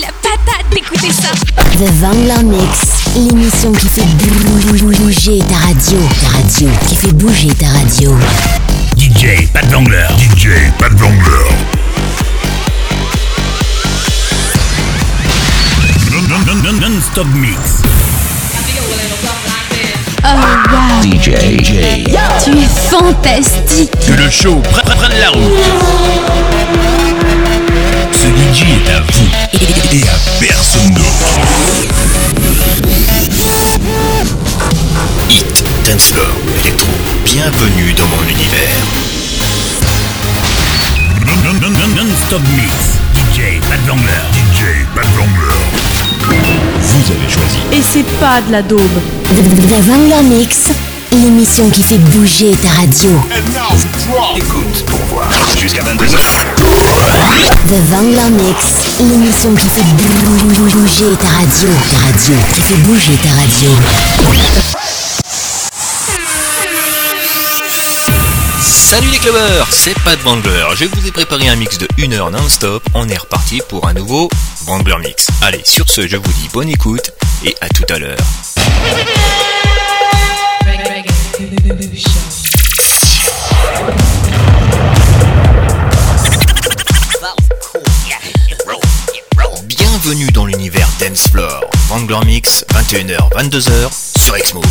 la patate d'écouter ça. The Vangler Mix, l'émission qui fait bouger ta radio. Ta radio, qui fait bouger ta radio. DJ Pat Vangler. DJ Pat Vangler. Non-stop mix. Oh wow. DJ. Tu es fantastique. Que le show prenne prenne la route. Ce DJ est à vous et, à personne d'autre. Hit, dancefloor, électro, bienvenue dans mon univers. Non, non, non, non, non-stop mix. DJ Pat Vangler. DJ Pat Vangler. Vous avez choisi. Et c'est pas de la daube. The Vangler Mix, l'émission qui fait bouger ta radio. Écoute pour voir. Jusqu'à 22h. The Vangler Mix, l'émission qui fait bouger ta radio. Ta radio, qui fait bouger ta radio. Salut les clubbers, c'est Pat Wrangler. Je vous ai préparé un mix de 1 heure non-stop. On est reparti pour un nouveau Wrangler Mix. Allez, sur ce, je vous dis bonne écoute et à tout à l'heure. Bienvenue dans l'univers Dance Floor. Mix, 21h, 22h sur Exmo.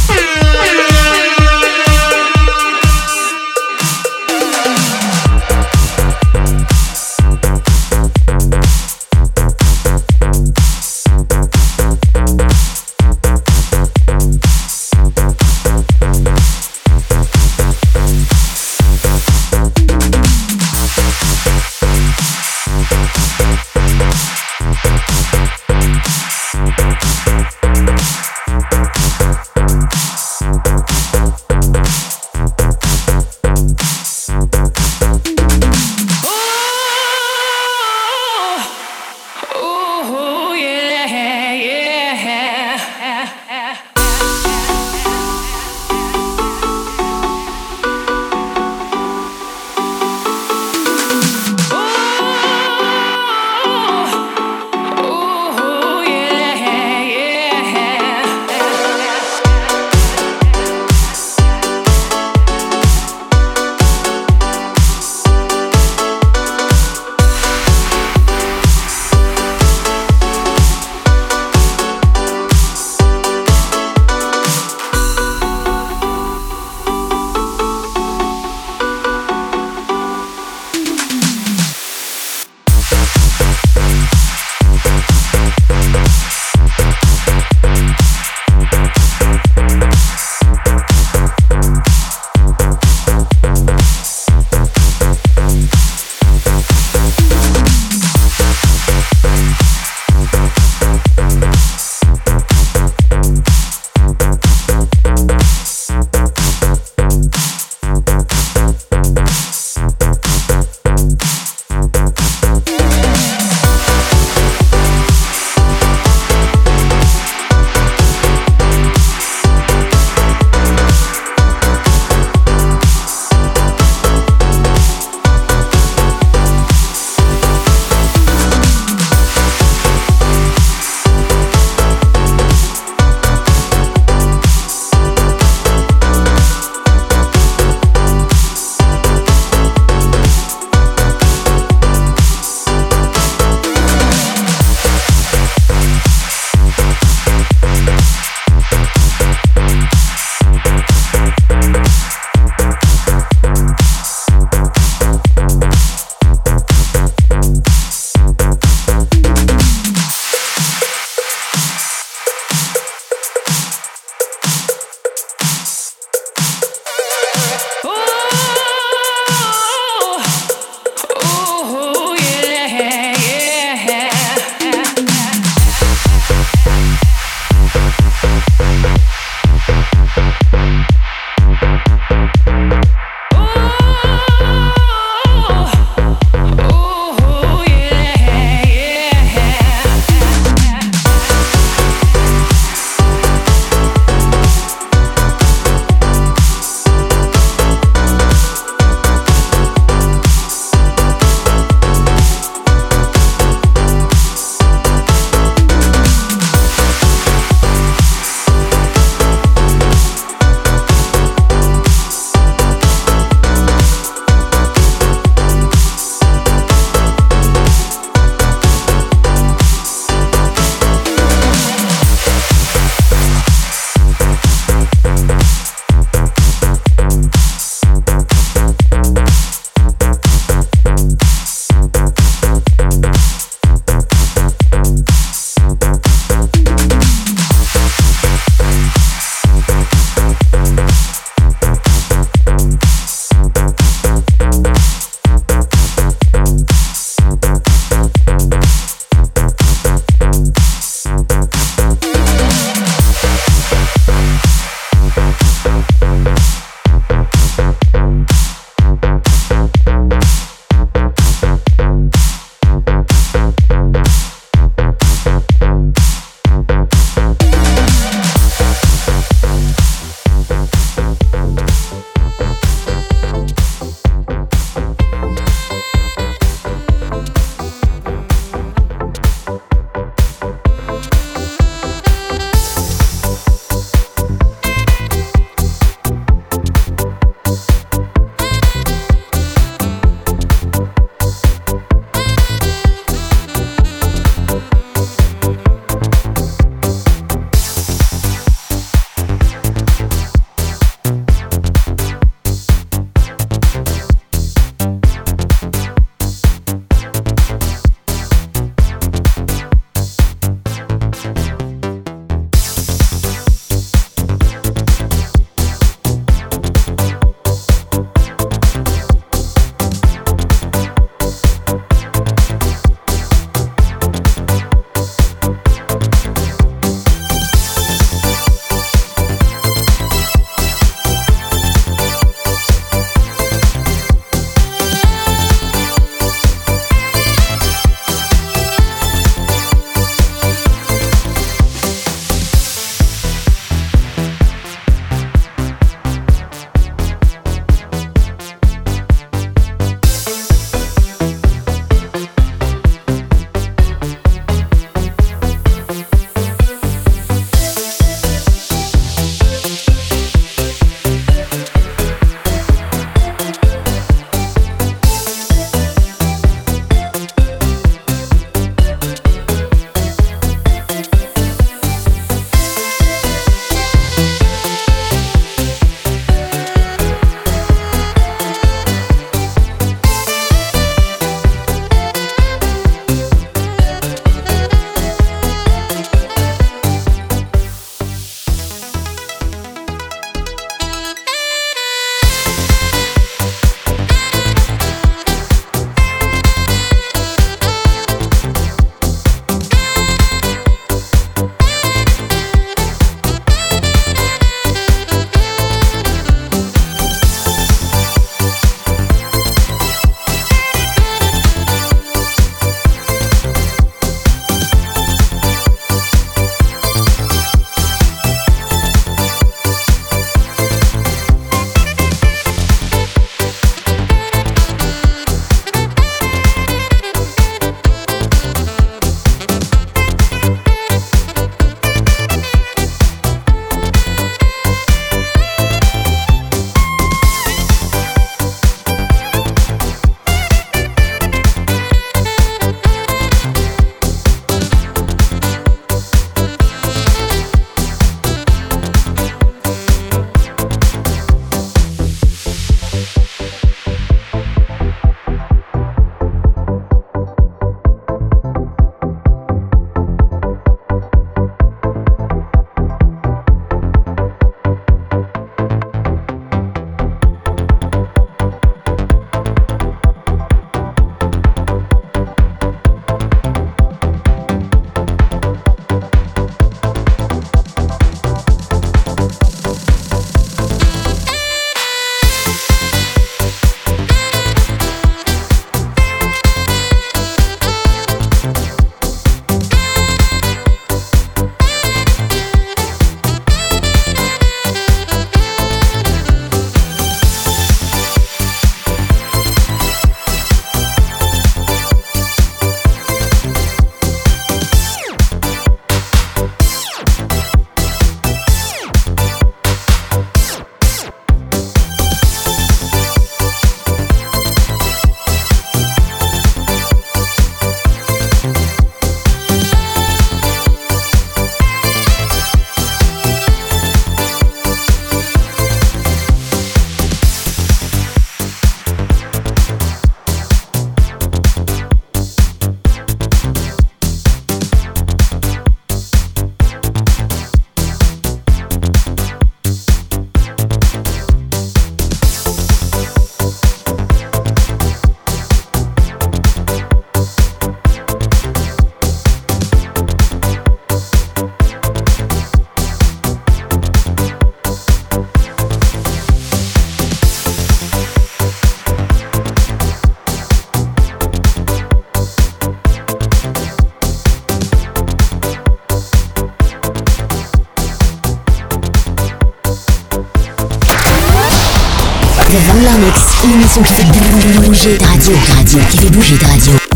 The Vangler Mix, l'émission qui fait bouger ta radio, radio, qui fait bouger ta radio.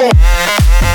Uno.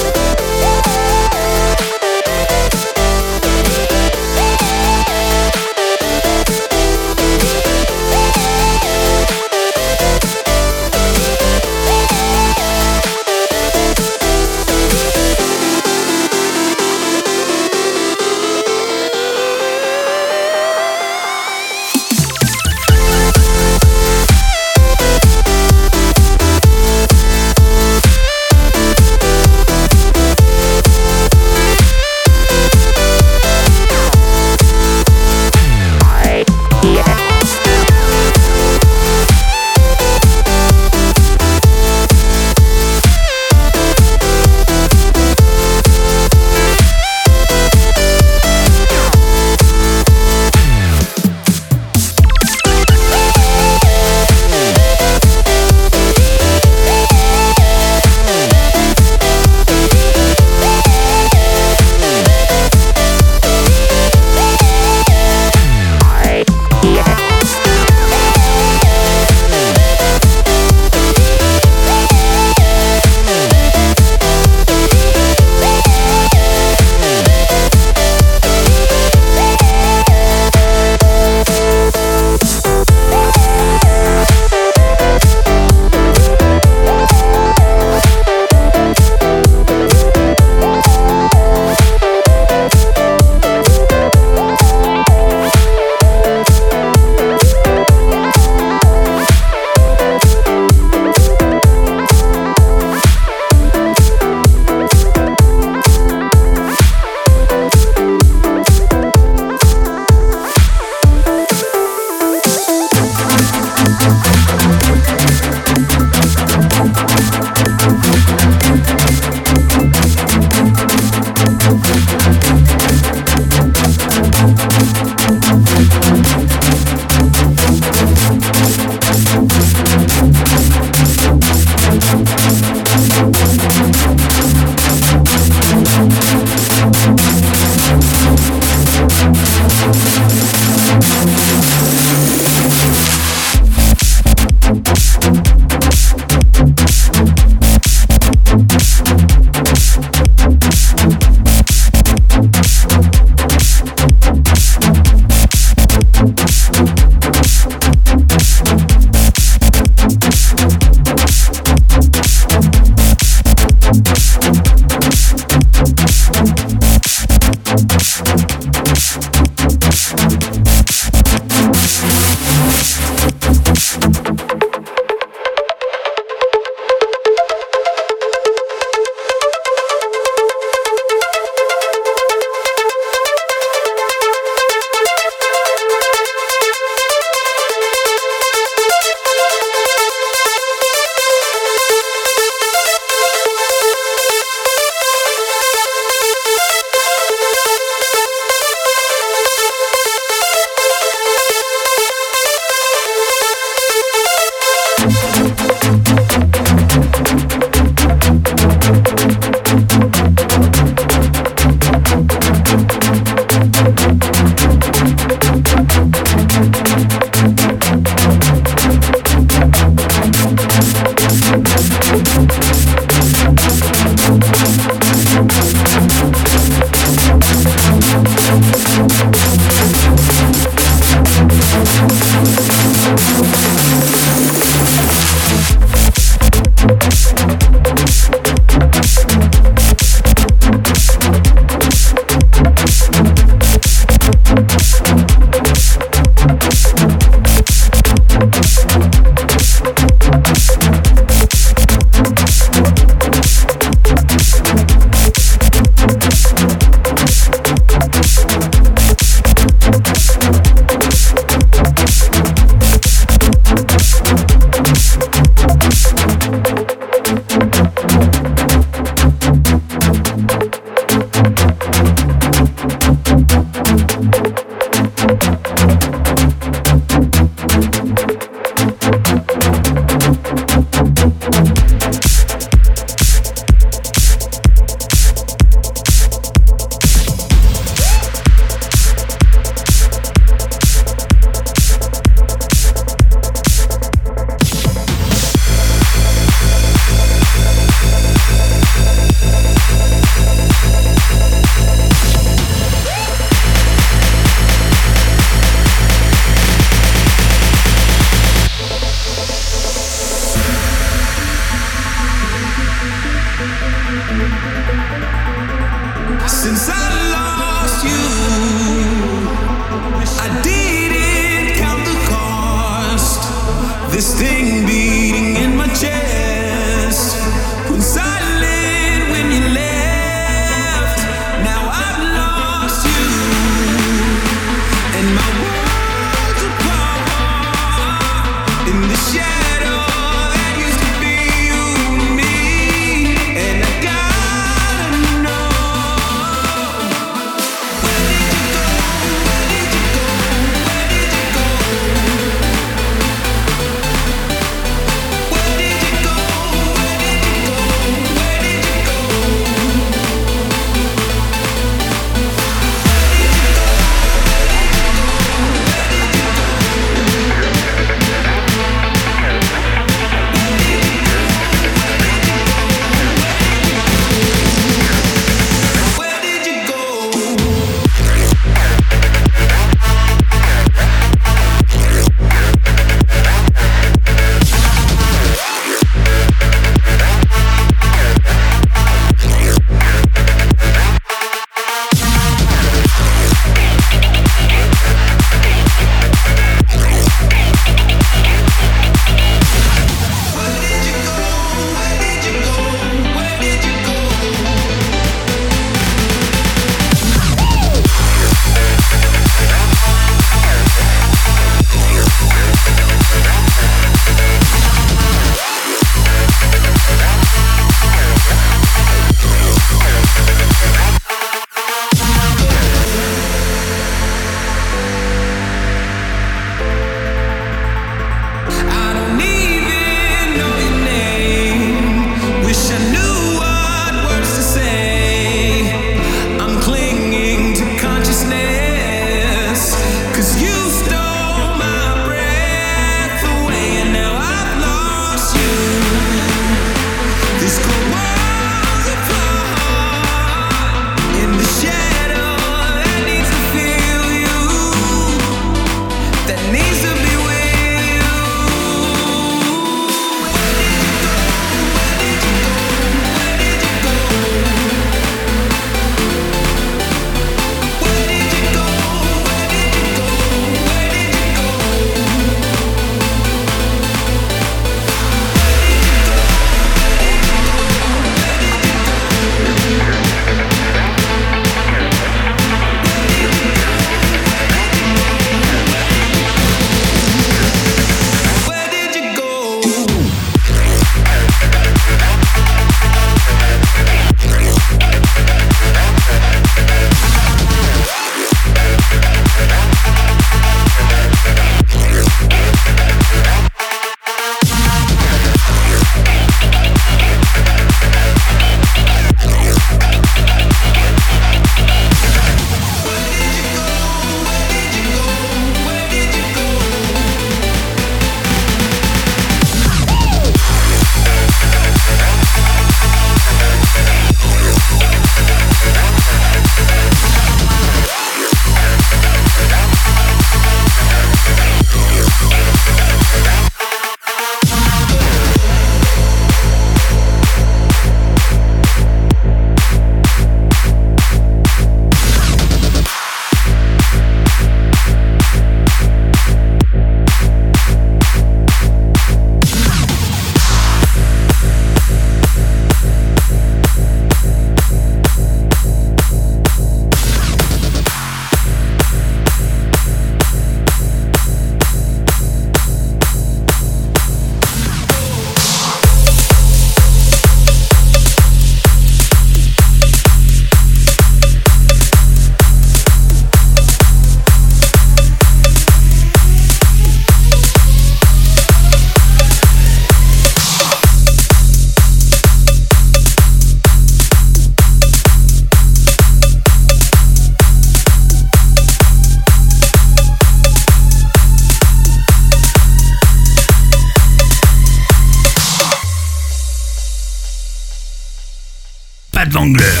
anglais.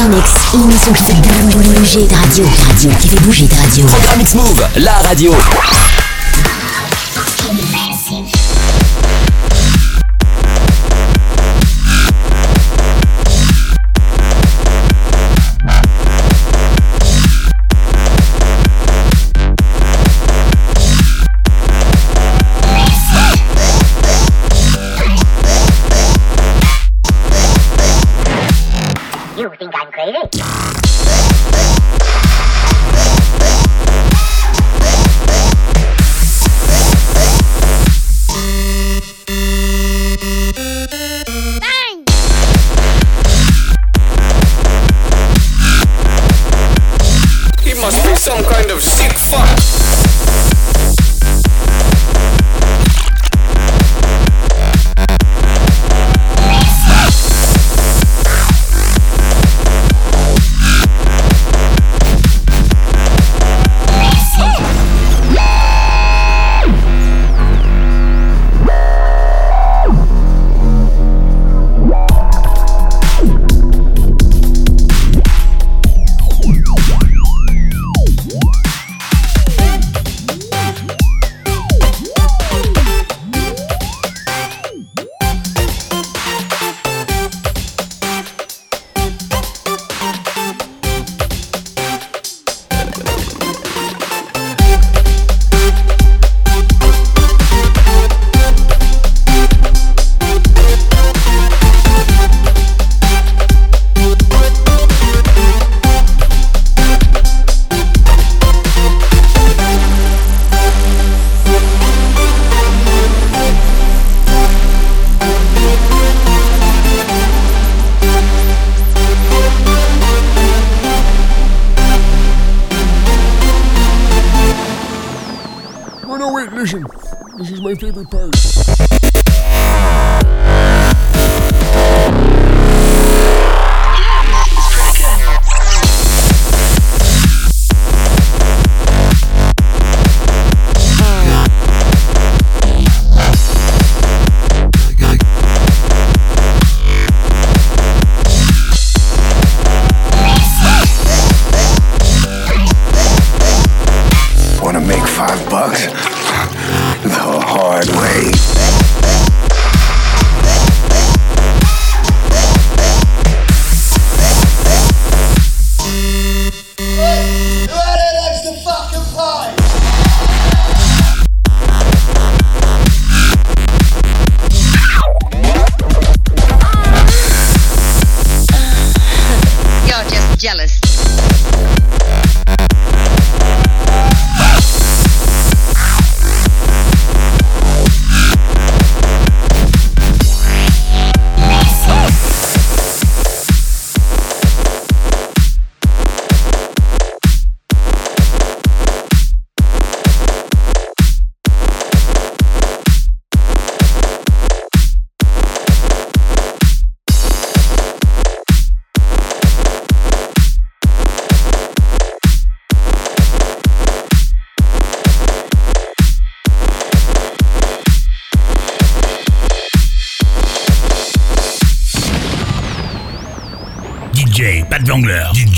Vangler Mix, l'émission qui fait bouger ta radio. Radio, qui fait bouger ta radio. Programme X-Move, la radio.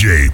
DJ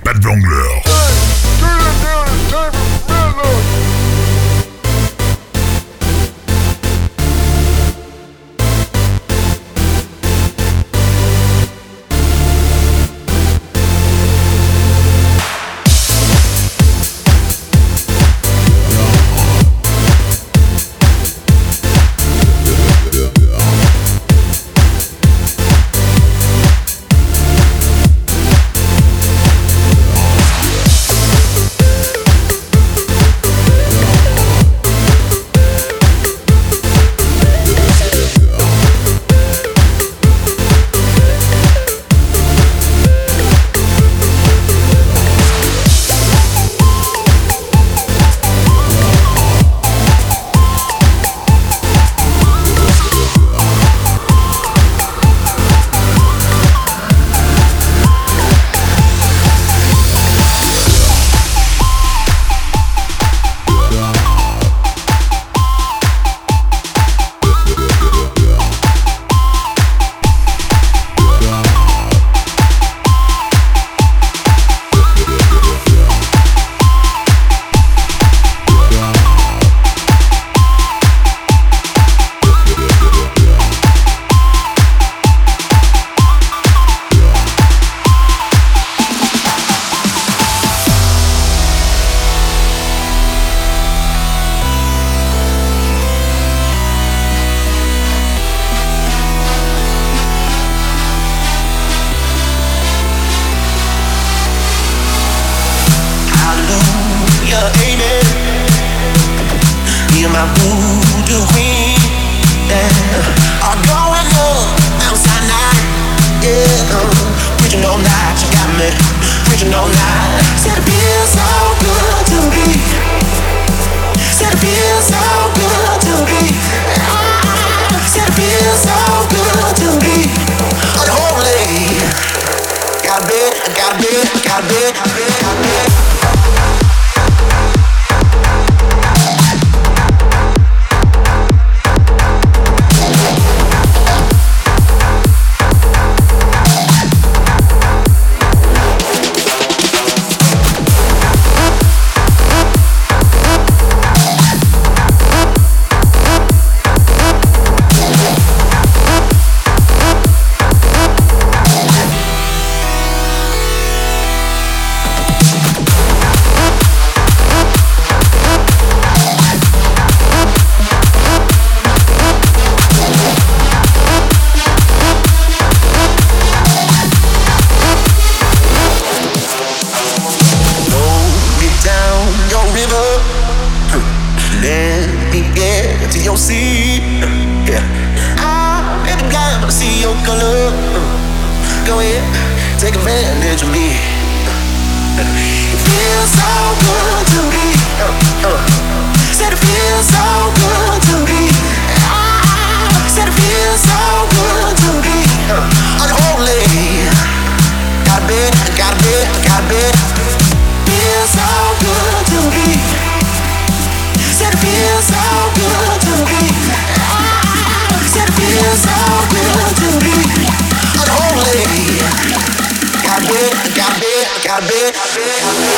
happy, happy.